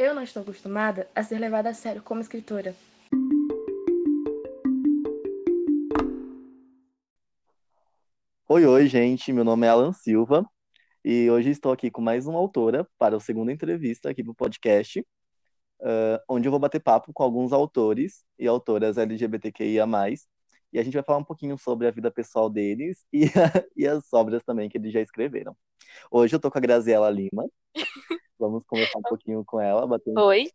Eu não estou acostumada a ser levada a sério como escritora. Oi, oi, gente. Meu nome é Alan Silva e hoje estou aqui com mais uma autora para a segunda entrevista aqui para o podcast, uh, onde eu vou bater papo com alguns autores e autoras LGBTQIA+, e a gente vai falar um pouquinho sobre a vida pessoal deles e, e as obras também que eles já escreveram. Hoje eu tô com a Graziela Lima. Vamos conversar um pouquinho com ela, bater um Oi.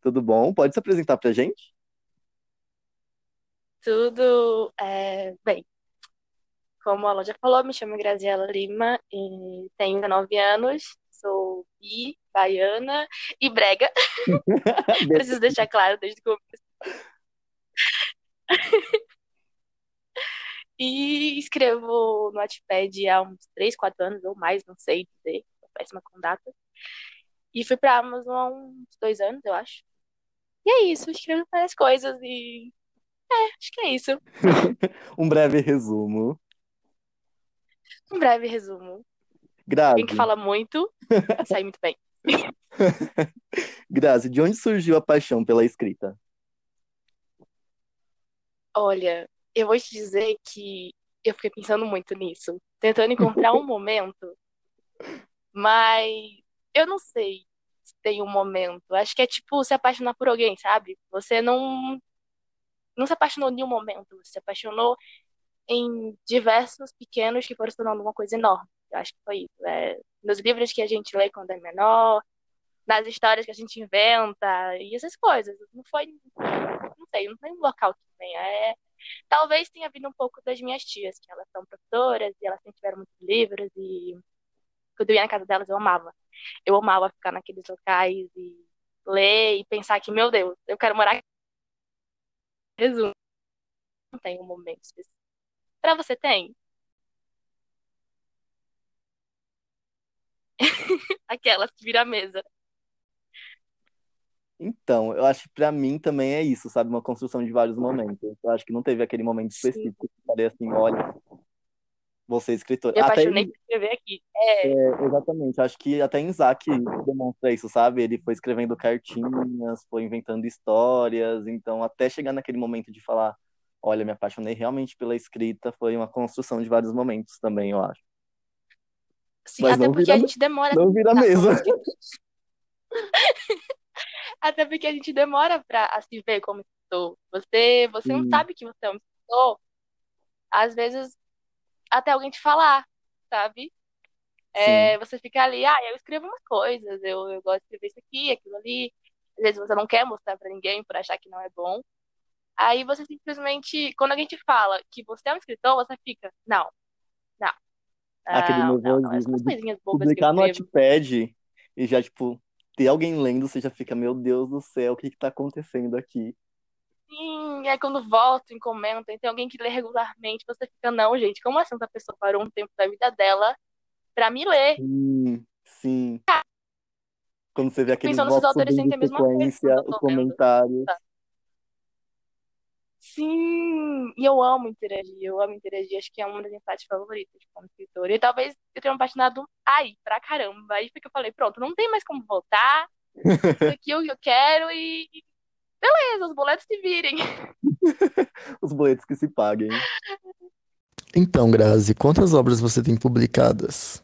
Tudo bom? Pode se apresentar pra gente? Tudo é, bem. Como a já falou, me chamo Graziela Lima e tenho 19 anos, sou bi, baiana e brega. Preciso deixar claro desde o começo. E escrevo no Wattpad há uns 3, 4 anos ou mais, não sei dizer, péssima com data. E fui pra Amazon há uns dois anos, eu acho. E é isso, escrevo várias coisas e. É, acho que é isso. Um breve resumo. Um breve resumo. Grazi, Alguém que fala muito, sai muito bem. Grazi, de onde surgiu a paixão pela escrita? Olha, eu vou te dizer que eu fiquei pensando muito nisso, tentando encontrar um momento, mas eu não sei se tem um momento. Acho que é tipo se apaixonar por alguém, sabe? Você não não se apaixonou em um momento, você se apaixonou em diversos pequenos que foram se tornando uma coisa enorme. Eu acho que foi isso. É, nos livros que a gente lê quando é menor, nas histórias que a gente inventa e essas coisas. Não foi, não sei, não tem um local que venha. É, talvez tenha vindo um pouco das minhas tias, que elas são professoras e elas sempre tiveram muitos livros e quando eu ia na casa delas eu amava. Eu amava ficar naqueles locais e ler e pensar que, meu Deus, eu quero morar aqui. Resumo. Não tem um momento específico. Pra você tem? Aquelas que vira a mesa. Então, eu acho que pra mim também é isso, sabe? Uma construção de vários momentos. Eu acho que não teve aquele momento Sim. específico que eu falei assim, olha, vou ser escritor. Me Até apaixonei por escrever aqui. É, É, exatamente. Acho que até Isaac demonstra isso, sabe? Ele foi escrevendo cartinhas, foi inventando histórias, então até chegar naquele momento de falar, olha, me apaixonei realmente pela escrita, foi uma construção de vários momentos também, eu acho. sim, Mas até porque vira, a gente demora não vira mesa. Até porque a gente demora pra a se ver como escritor. Você, você não sabe que você é um escritor, às vezes até alguém te falar, sabe? É, você fica ali, ah, eu escrevo umas coisas, eu, eu gosto de escrever isso aqui, aquilo ali. Às vezes você não quer mostrar pra ninguém por achar que não é bom. Aí você simplesmente, quando alguém te fala que você é um escritor, você fica, não, não, Aquele não, não, não, nervosismo de coisinhas bobas publicar no. Wattpad e já, tipo, ter alguém lendo, você já fica, meu Deus do céu, o que que tá acontecendo aqui? Sim, é quando voltam e comentam, tem alguém que lê regularmente, você fica, não, gente, como assim essa pessoa parou um tempo da vida dela pra me ler? Sim, sim. Quando você vê aqueles Pensando se os votos autores subindo sentem a em mesma coisa sequência, quando eu os tô lendo. comentários. sabe? Sim, e eu amo interagir, eu amo interagir, acho que é uma das minhas partes favoritas como escritora. E talvez eu tenha me apaixonado aí, pra caramba. Aí foi que eu falei, pronto, não tem mais como voltar, isso aqui é o que eu quero e beleza, os boletos se virem. Os boletos que se paguem. Então, Grazi, quantas obras você tem publicadas?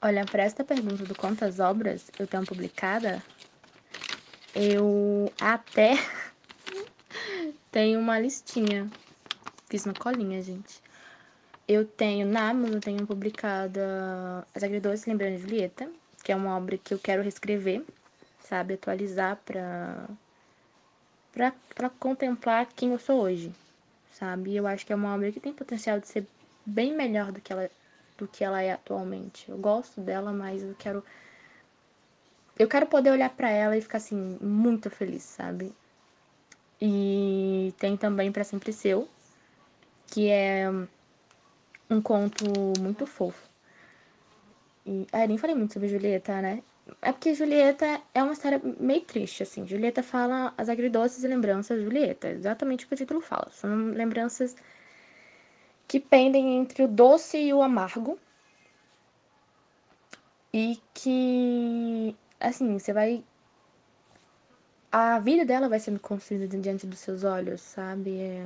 Olha, para esta pergunta do quantas obras eu tenho publicada, eu até tenho uma listinha. Fiz uma colinha, gente. Eu tenho na Amazon, eu tenho publicada As Agridoces Lembrando de Julieta, que é uma obra que eu quero reescrever, sabe? Atualizar pra, pra contemplar quem eu sou hoje, sabe? Eu acho que é uma obra que tem potencial de ser bem melhor do que ela, do que ela é atualmente. Eu gosto dela, mas eu quero eu quero poder olhar pra ela e ficar assim muito feliz, sabe? E tem também Pra Sempre Seu, que é um conto muito fofo. E, ah, eu nem falei muito sobre Julieta, né? É porque Julieta é uma história meio triste, assim. Julieta fala as agridoces lembranças de Julieta, exatamente o que o título fala. São lembranças que pendem entre o doce e o amargo. E que, assim, você vai a vida dela vai sendo construída diante dos seus olhos, sabe? É,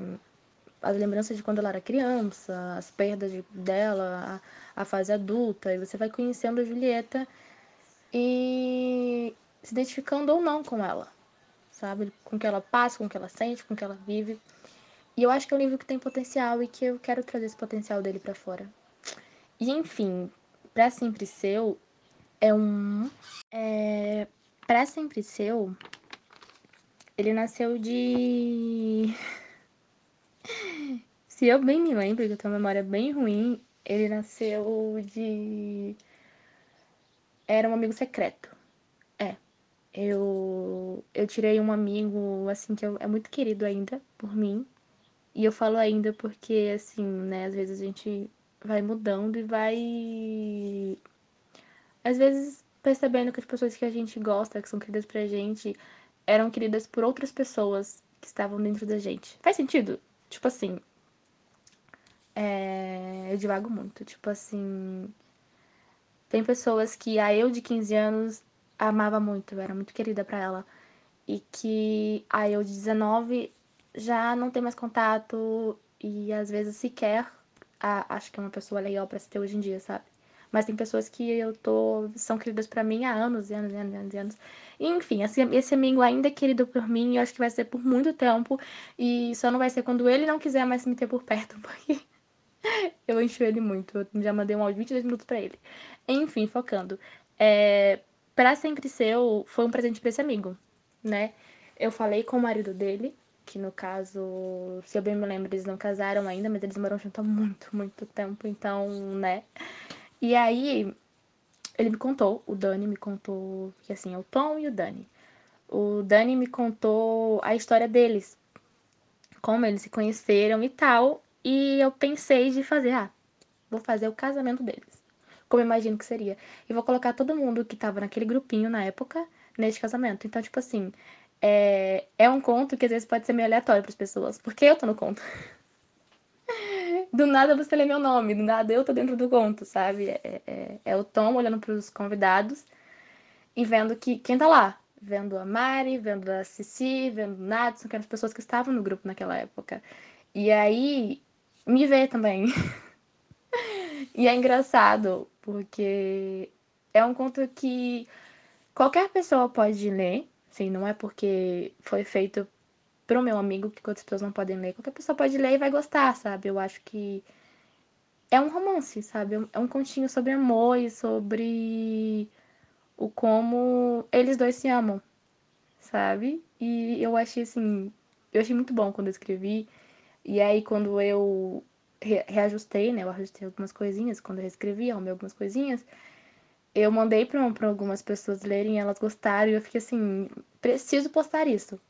as lembranças de quando ela era criança, as perdas de, dela, a, a fase adulta, e você vai conhecendo a Julieta e se identificando ou não com ela, sabe? Com o que ela passa, com o que ela sente, com o que ela vive. E eu acho que é um livro que tem potencial e que eu quero trazer esse potencial dele para fora. E enfim, Pra Sempre Seu é um. É, pra Sempre Seu, ele nasceu de. Se eu bem me lembro, que eu tenho uma memória bem ruim, ele nasceu de. Era um amigo secreto. É. Eu, eu tirei um amigo, assim, que é muito querido ainda por mim. E eu falo ainda porque, assim, né, às vezes a gente vai mudando e vai. Às vezes percebendo que as pessoas que a gente gosta, que são queridas pra gente, eram queridas por outras pessoas que estavam dentro da gente. Faz sentido? Tipo assim. É... Eu divago muito. Tipo assim. Tem pessoas que a eu de 15 anos amava muito, era muito querida para ela. E que a eu de 19 já não tem mais contato e às vezes sequer a, acho que é uma pessoa legal para se ter hoje em dia, sabe? Mas tem pessoas que eu tô são queridas para mim há anos e anos e anos e anos. Anos. enfim, esse, esse amigo ainda é querido por mim eu acho que vai ser por muito tempo. E só não vai ser quando ele não quiser mais me ter por perto, porque eu encho ele muito. Eu já mandei um áudio de 22 minutos para ele. Enfim, focando. É, para sempre seu, foi um presente pra esse amigo, né? Eu falei com o marido dele que no caso, se eu bem me lembro, eles não casaram ainda, mas eles moram juntos há muito, muito tempo, então, né? E aí, ele me contou, o Dani me contou, que assim, é o Tom e o Dani. O Dani me contou a história deles, como eles se conheceram e tal, e eu pensei de fazer, ah, vou fazer o casamento deles. Como eu imagino que seria. E vou colocar todo mundo que tava naquele grupinho na época neste casamento. Então, tipo assim, é, é um conto que às vezes pode ser meio aleatório para as pessoas, porque eu tô no conto. Do nada você lê meu nome, do nada eu tô dentro do conto, sabe? É, é, é o Tom olhando para os convidados e vendo que quem tá lá. Vendo a Mari, vendo a Cici, vendo o Nadson, que eram as pessoas que estavam no grupo naquela época. E aí, me vê também. e é engraçado, porque é um conto que qualquer pessoa pode ler, Sim, não é porque foi feito pro meu amigo que outras pessoas não podem ler. Qualquer pessoa pode ler e vai gostar, sabe? Eu acho que é um romance, sabe? É um continho sobre amor e sobre o como eles dois se amam, sabe? E eu achei assim, eu achei muito bom quando eu escrevi. E aí quando eu reajustei, né? Eu ajustei algumas coisinhas, quando eu reescrevi, arrumei algumas coisinhas eu mandei para algumas pessoas lerem, elas gostaram, e eu fiquei assim, preciso postar isso.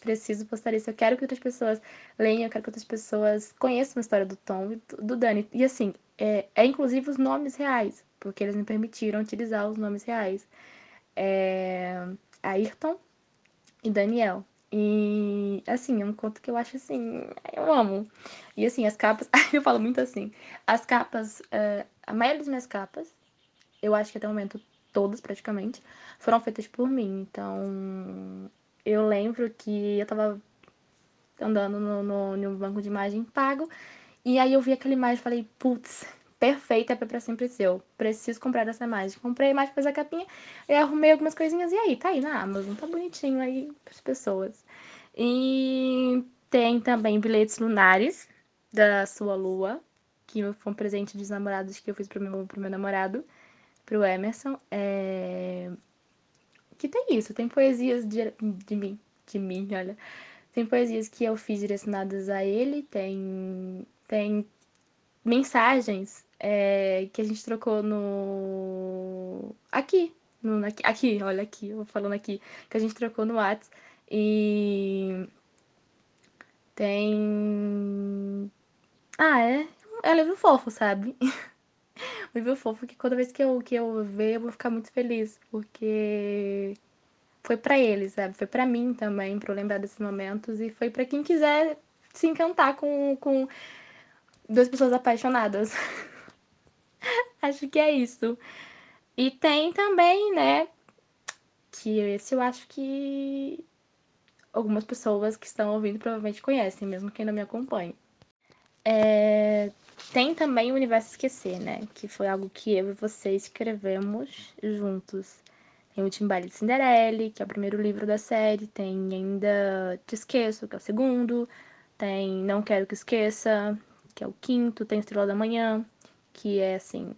Preciso postar isso. Eu quero que outras pessoas leiam, eu quero que outras pessoas conheçam a história do Tom e do Dani. E assim, é, é inclusive os nomes reais, porque eles me permitiram utilizar os nomes reais. É, Ayrton e Daniel. E assim, é um conto que eu acho assim, eu amo. E assim, as capas, eu falo muito assim, as capas, uh, a maioria das minhas capas eu acho que até o momento todas praticamente, foram feitas por mim. Então, eu lembro que eu tava andando no, no, no banco de imagem pago, e aí eu vi aquela imagem e falei, putz, perfeita, é pra sempre seu. Preciso comprar essa imagem. Comprei a imagem, fiz a capinha, e arrumei algumas coisinhas, e aí, tá aí na Amazon, tá bonitinho aí pras pessoas. E tem também bilhetes lunares da sua lua, que foi um presente dos namorados que eu fiz pro meu, pro meu namorado pro Emerson. É... Que tem isso, tem poesias de, de mim, de mim, olha. Tem poesias que eu fiz direcionadas a ele, tem, tem mensagens é, que a gente trocou no. Aqui, no, aqui, aqui, olha aqui, eu falando aqui, que a gente trocou no WhatsApp. E tem. Ah, é. É livro fofo, sabe? um livro fofo que toda vez que eu, que eu ver, eu vou ficar muito feliz, porque foi para eles, sabe? Foi para mim também, para eu lembrar desses momentos, e foi para quem quiser se encantar com, com duas pessoas apaixonadas. acho que é isso. E tem também, né, que esse eu acho que algumas pessoas que estão ouvindo provavelmente conhecem, mesmo quem não me acompanha. É... Tem também o Universo Esquecer, né? Que foi algo que eu e você escrevemos juntos. Tem o Timbale de Cinderela, que é o primeiro livro da série. Tem ainda Te Esqueço, que é o segundo. Tem Não Quero Que Esqueça, que é o quinto. Tem Estrela da Manhã, que é, assim,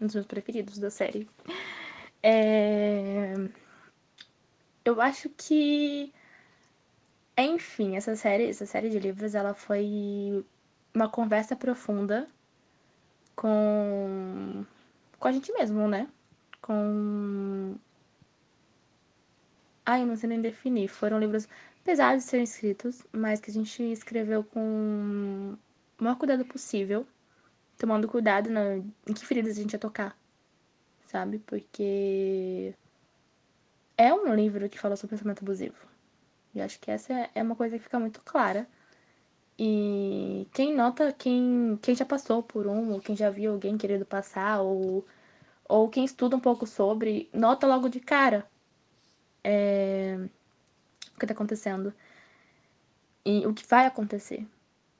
um dos meus preferidos da série. É... Eu acho que enfim, essa série, essa série de livros, ela foi uma conversa profunda com com a gente mesmo, né? Com Ai, não sei nem definir. Foram livros pesados de serem escritos, mas que a gente escreveu com o maior cuidado possível, tomando cuidado na... em que feridas a gente ia tocar, sabe? Porque é um livro que fala sobre pensamento abusivo. E acho que essa é uma coisa que fica muito clara. E quem nota, quem, quem já passou por um, ou quem já viu alguém querendo passar, ou, ou quem estuda um pouco sobre, nota logo de cara é, o que está acontecendo e o que vai acontecer.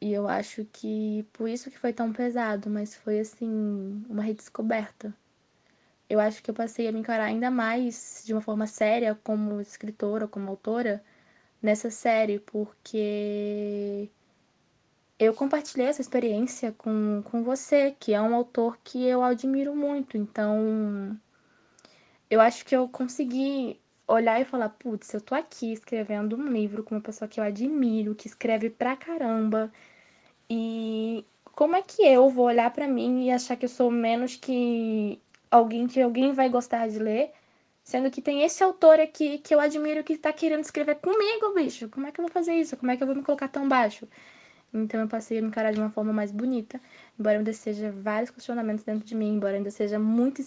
E eu acho que por isso que foi tão pesado, mas foi assim, uma redescoberta. Eu acho que eu passei a me encarar ainda mais de uma forma séria como escritora, como autora, nessa série, porque eu compartilhei essa experiência com, com você, que é um autor que eu admiro muito. Então, eu acho que eu consegui olhar e falar: putz, eu tô aqui escrevendo um livro com uma pessoa que eu admiro, que escreve pra caramba. E como é que eu vou olhar para mim e achar que eu sou menos que alguém que alguém vai gostar de ler? Sendo que tem esse autor aqui que eu admiro que tá querendo escrever comigo, bicho. Como é que eu vou fazer isso? Como é que eu vou me colocar tão baixo? Então eu passei a me encarar de uma forma mais bonita, embora ainda seja vários questionamentos dentro de mim, embora ainda seja muito.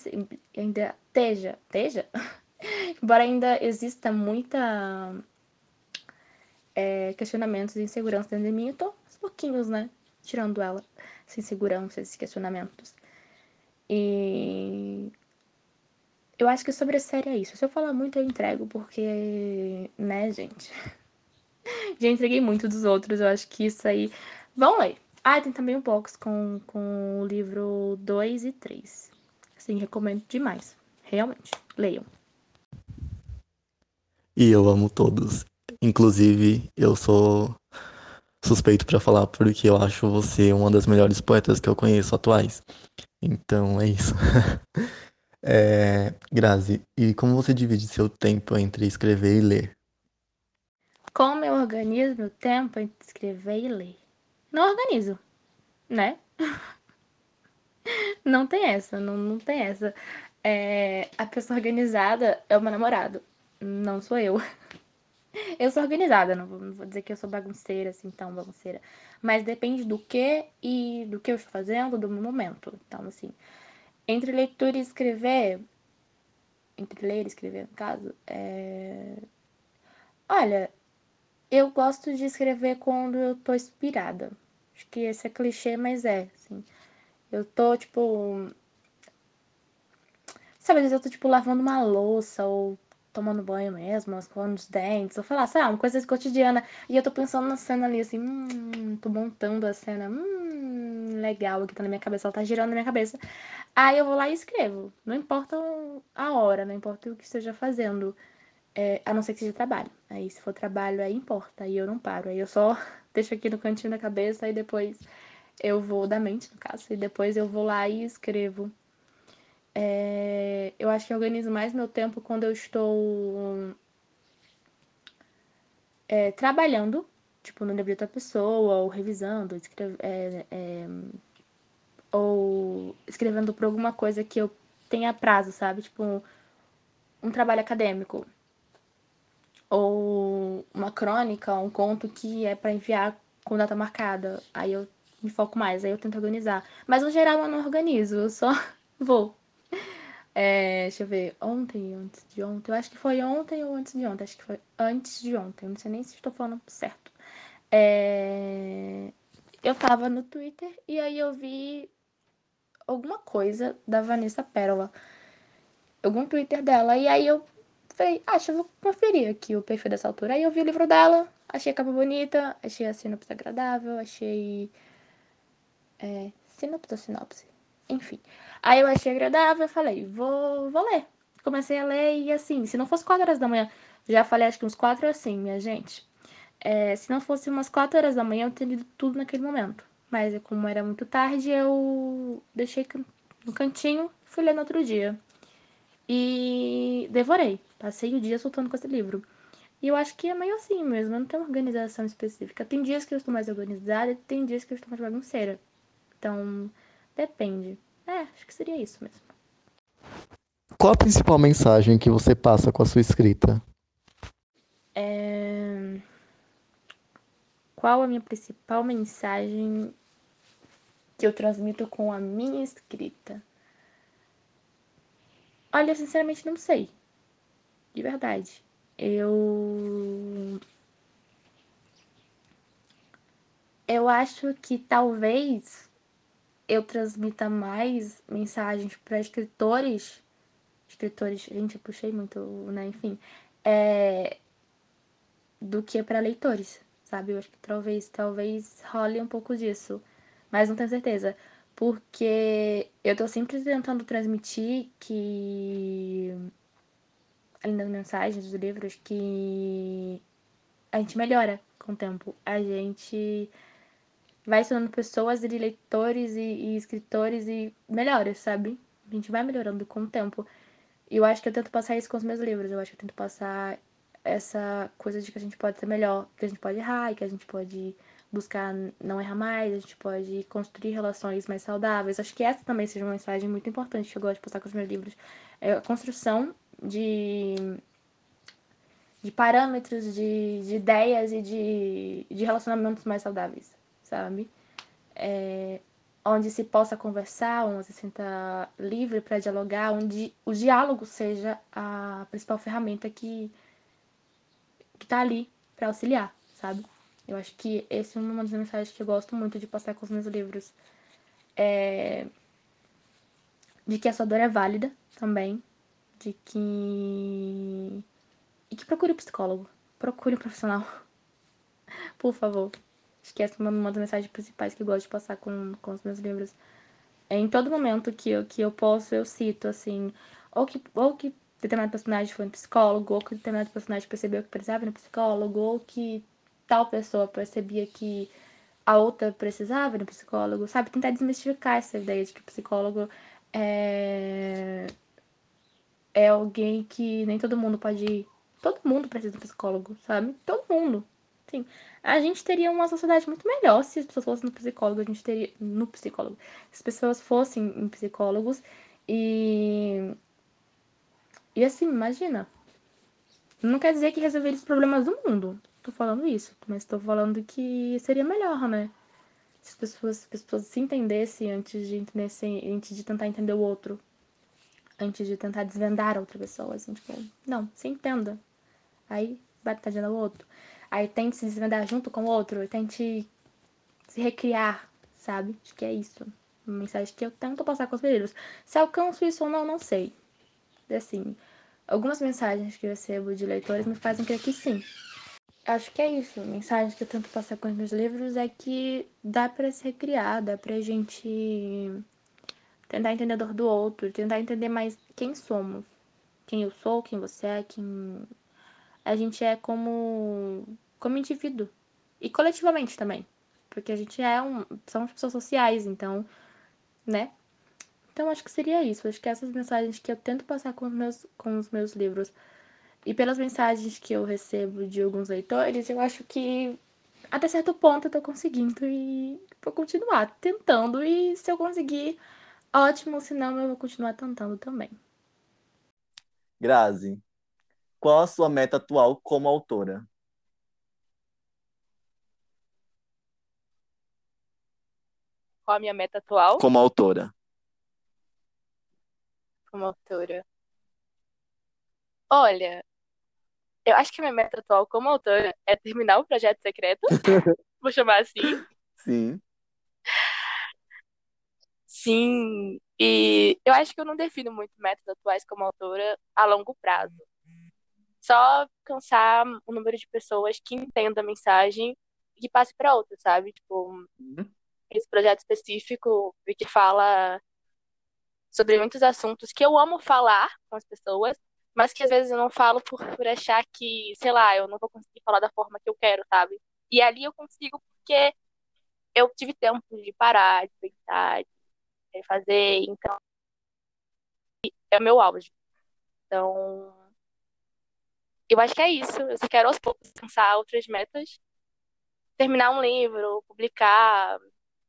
ainda esteja. esteja? embora ainda exista muita. É, questionamentos e insegurança dentro de mim, eu tô aos pouquinhos, né? Tirando ela, essa insegurança, esses questionamentos. E eu acho que sobre a série é isso. Se eu falar muito, eu entrego, porque, né, gente? Já entreguei muito dos outros, eu acho que isso aí. Vão ler. Ah, tem também o um box com, com o livro 2 e 3. Assim, recomendo demais. Realmente. Leiam. E eu amo todos. Inclusive, eu sou suspeito para falar porque eu acho você uma das melhores poetas que eu conheço atuais. Então é isso. É, Grazi, e como você divide seu tempo entre escrever e ler? Como eu organizo meu tempo entre escrever e ler? Não organizo, né? não tem essa, não, não tem essa. É, a pessoa organizada é o meu namorado, não sou eu. Eu sou organizada, não vou, não vou, dizer que eu sou bagunceira, assim, tão bagunceira. Mas depende do que e do que eu estou fazendo, do meu momento. Então, assim, entre leitura e escrever, entre ler e escrever, no caso, é... Olha, eu gosto de escrever quando eu tô inspirada. Acho que esse é clichê, mas é, assim. Eu tô, tipo... Sabe, às vezes eu tô, tipo, lavando uma louça ou tomando banho mesmo, escovando os dentes, ou falar, lá, uma coisa cotidiana. E eu tô pensando na cena ali, assim, hum, tô montando a cena, hum, legal, que tá na minha cabeça, ela tá girando na minha cabeça. Aí eu vou lá e escrevo. Não importa a hora, não importa o que esteja fazendo. É, a não ser que seja trabalho. Aí se for trabalho, aí importa. Aí eu não paro. Aí eu só deixo aqui no cantinho da cabeça e depois eu vou, da mente no caso, e depois eu vou lá e escrevo. É, eu acho que eu organizo mais meu tempo quando eu estou é, trabalhando, tipo, no livro de outra pessoa, ou revisando, escreve, é, é, ou escrevendo por alguma coisa que eu tenha prazo, sabe? Tipo, um, um trabalho acadêmico. Ou uma crônica, um conto que é para enviar com data marcada. Aí eu me foco mais, aí eu tento organizar. Mas no geral eu não organizo, eu só vou. É, deixa eu ver, ontem, antes de ontem, eu acho que foi ontem ou antes de ontem, acho que foi antes de ontem, não sei nem se estou falando certo. É, eu tava no Twitter e aí eu vi alguma coisa da Vanessa Pérola, algum Twitter dela, e aí eu falei, ah, vou conferir aqui o perfil dessa autora. Aí eu vi o livro dela, achei a capa bonita, achei a sinopse agradável, achei. É, sinopse ou sinopse? Enfim. Aí eu achei agradável, falei, vou, vou ler. Comecei a ler e assim, se não fosse 4 horas da manhã, já falei acho que uns 4 assim, minha gente. É, se não fosse umas 4 horas da manhã, eu teria lido tudo naquele momento. Mas como era muito tarde, eu deixei no cantinho fui ler no outro dia. E devorei. Passei o dia soltando com esse livro. E eu acho que é meio assim mesmo, eu não tenho uma organização específica. Tem dias que eu estou mais organizada tem dias que eu estou mais bagunceira. Então, depende. É, acho que seria isso mesmo. Qual a principal mensagem que você passa com a sua escrita? É... Qual a minha principal mensagem que eu transmito com a minha escrita? Olha, eu sinceramente não sei. De verdade. Eu. Eu acho que talvez eu transmita mais mensagens para escritores. Escritores, gente, eu puxei muito, né? Enfim. É, do que para leitores, sabe? Eu acho que talvez, talvez role um pouco disso. Mas não tenho certeza. Porque eu tô sempre tentando transmitir que. Além das mensagens dos livros, que a gente melhora com o tempo. A gente vai se tornando pessoas e leitores e, e escritores e melhores, sabe? A gente vai melhorando com o tempo. E eu acho que eu tento passar isso com os meus livros. Eu acho que eu tento passar essa coisa de que a gente pode ser melhor, que a gente pode errar e que a gente pode buscar não errar mais, a gente pode construir relações mais saudáveis. Acho que essa também seja uma mensagem muito importante que eu gosto de passar com os meus livros. É a construção de, de parâmetros, de, de ideias e de, de relacionamentos mais saudáveis, sabe? É, onde se possa conversar, onde se sinta livre para dialogar, onde o diálogo seja a principal ferramenta que que tá ali para auxiliar, sabe? Eu acho que esse é uma das mensagens que eu gosto muito de passar com os meus livros. É... De que a sua dor é válida também. De que. E que procure um psicólogo. Procure um profissional. Por favor. Acho que essa é uma das mensagens principais que eu gosto de passar com, com os meus livros. É, em todo momento que eu, que eu posso, eu cito, assim. Ou que, ou que determinado personagem foi um psicólogo, ou que determinado personagem percebeu que precisava de um psicólogo, ou que tal pessoa percebia que a outra precisava de um psicólogo, sabe? Tentar desmistificar essa ideia de que o psicólogo é, é alguém que nem todo mundo pode ir. Todo mundo precisa de um psicólogo, sabe? Todo mundo. Sim. A gente teria uma sociedade muito melhor se as pessoas fossem no psicólogo, a gente teria no psicólogo. Se as pessoas fossem em psicólogos e e assim, imagina. Não quer dizer que resolveria os problemas do mundo tô falando isso, mas tô falando que seria melhor, né? Se as pessoas, as pessoas se entendessem antes de, entender, antes de tentar entender o outro. Antes de tentar desvendar a outra pessoa, assim, tipo, não, se entenda. Aí vai tadinha o outro. Aí tente se desvendar junto com o outro, tente se recriar, sabe? Acho que é isso. Uma mensagem que eu tento passar com os livros. Se alcanço isso ou não, não sei. Assim, algumas mensagens que eu recebo de leitores me fazem crer que sim acho que é isso. A mensagem que eu tento passar com os meus livros é que dá para se recriar, dá pra gente tentar entender a dor do outro, tentar entender mais quem somos. Quem eu sou, quem você é, quem a gente é como como indivíduo e coletivamente também, porque a gente é um somos pessoas sociais, então, né? Então acho que seria isso. Acho que essas mensagens que eu tento passar com os meus com os meus livros e pelas mensagens que eu recebo de alguns leitores, eu acho que até certo ponto eu tô conseguindo e vou continuar tentando. E se eu conseguir, ótimo, se não, eu vou continuar tentando também. Grazi, qual a sua meta atual como autora? Qual a minha meta atual? Como autora. Como autora. Olha, eu acho que a minha meta atual como autora é terminar o projeto secreto. Vou chamar assim. Sim. Sim. E eu acho que eu não defino muito metas atuais como autora a longo prazo. só alcançar o número de pessoas que entendam a mensagem e que passe para outras, sabe? Tipo, Uhum. Esse projeto específico que fala sobre muitos assuntos que eu amo falar com as pessoas, mas que às vezes eu não falo por, por achar que, sei lá, eu não vou conseguir falar da forma que eu quero, sabe? E ali eu consigo porque eu tive tempo de parar, de pensar, de fazer, então é o meu auge. Então, eu acho que é isso. Eu só quero aos poucos alcançar outras metas, terminar um livro, publicar,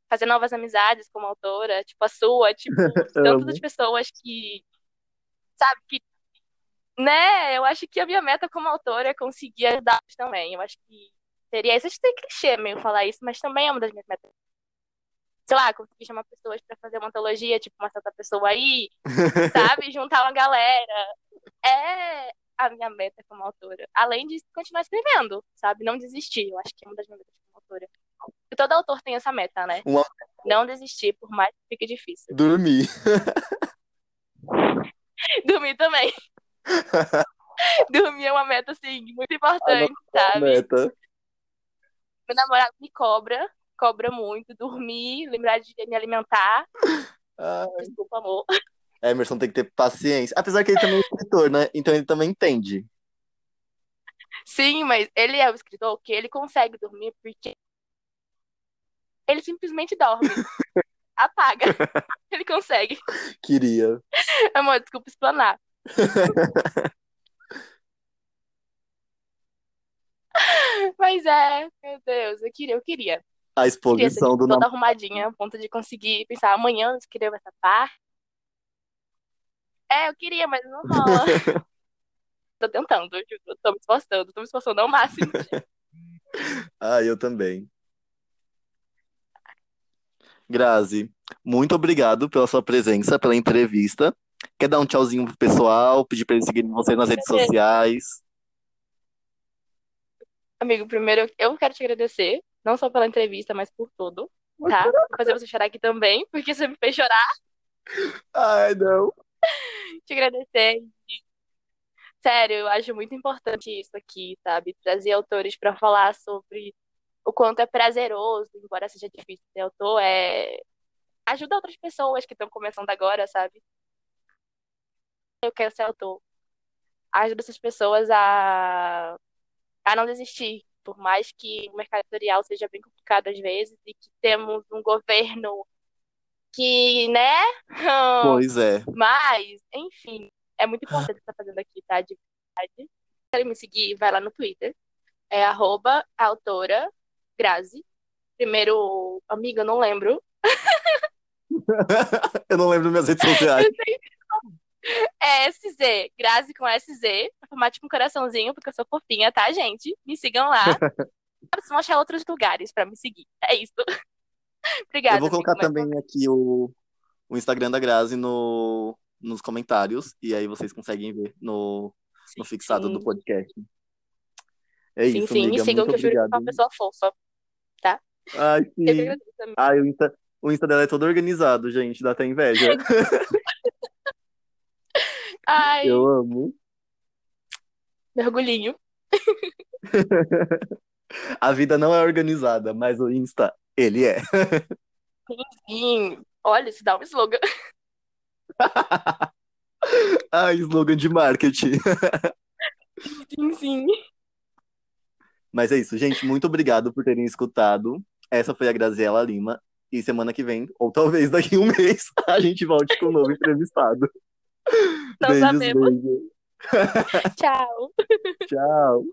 fazer novas amizades como autora, tipo a sua, tipo, tantas das pessoas que, sabe, que, né? Eu acho que a minha meta como autora é conseguir ajudar também. Eu acho que seria, isso é clichê meio falar isso, mas também é uma das minhas metas. Sei lá, conseguir chamar pessoas pra fazer uma antologia, tipo uma certa pessoa aí, sabe? Juntar uma galera. É a minha meta como autora. Além de continuar escrevendo, sabe? Não desistir. Eu acho que é uma das minhas metas como autora. E todo autor tem essa meta, né? Uma- Não desistir, por mais que fique difícil. Dormir. Dormir também. Dormir é uma meta, assim, muito importante, sabe? Meta. Meu namorado me cobra, cobra muito. Dormir, lembrar de me alimentar. Ah, Desculpa, amor. Emerson tem que ter paciência. Apesar que ele também é escritor, né? Então ele também entende. Sim, mas ele é o escritor que ele consegue dormir porque ele simplesmente dorme. Apaga. Ele consegue. Queria. Amor, desculpa explanar. Mas é, meu Deus, eu queria, eu queria. A Queria exposição tipo, do toda arrumadinha, a ponto de conseguir pensar amanhã eu escrevo essa parte. É, eu queria, mas não rola. Tô tentando, eu tô me esforçando, tô me esforçando ao máximo. Ah, eu também. Grazi, muito obrigado pela sua presença, pela entrevista. Quer dar um tchauzinho pro pessoal, pedir pra eles seguirem você nas redes sociais? Amigo, primeiro eu- quero te agradecer, não só pela entrevista, mas por tudo, tá? Vou fazer você chorar aqui também, porque você me fez chorar. Ai, não. Te agradecer. Sério, eu acho muito importante isso aqui, sabe? Trazer autores pra falar sobre o quanto é prazeroso, embora seja difícil ser autor, é ajuda outras pessoas que estão começando agora, sabe? Eu quero ser autor. Ajuda essas pessoas a a não desistir, por mais que o mercado editorial seja bem complicado às vezes e que temos um governo que, né? Pois é. Mas, enfim, é muito importante o que você tá fazendo aqui, tá? De verdade. Se querem me seguir, vai lá no Twitter. É arroba autora Grazi. Primeiro, amiga, não lembro. Eu não lembro minhas redes sociais. É SZ, Grazi com SZ, formato com coraçãozinho, porque eu sou fofinha, tá, gente? Me sigam lá. Vocês vão achar outros lugares pra me seguir. É isso. Obrigada. Eu vou colocar amigo, também aqui o, o Instagram da Grazi no, nos comentários, e aí vocês conseguem ver no, no fixado Sim, do podcast. É sim, isso, sim. Me amiga. sigam Muito que eu juro que obrigado. uma pessoa fofa. Ai, que sim. Ai, o Insta, o Insta dela é todo organizado, gente. Dá até inveja. Ai, Eu amo. mergulhinho. A vida não é organizada, mas o Insta, ele é. Sim. Olha, isso dá um slogan. Ai, slogan de marketing. Sim, sim. Mas é isso, gente. Muito obrigado por terem escutado. Essa foi a Graziela Lima. E semana que vem, ou talvez daqui a um mês, a gente volte com um novo entrevistado. Não Beijos, sabemos. beijos. Tchau. Tchau.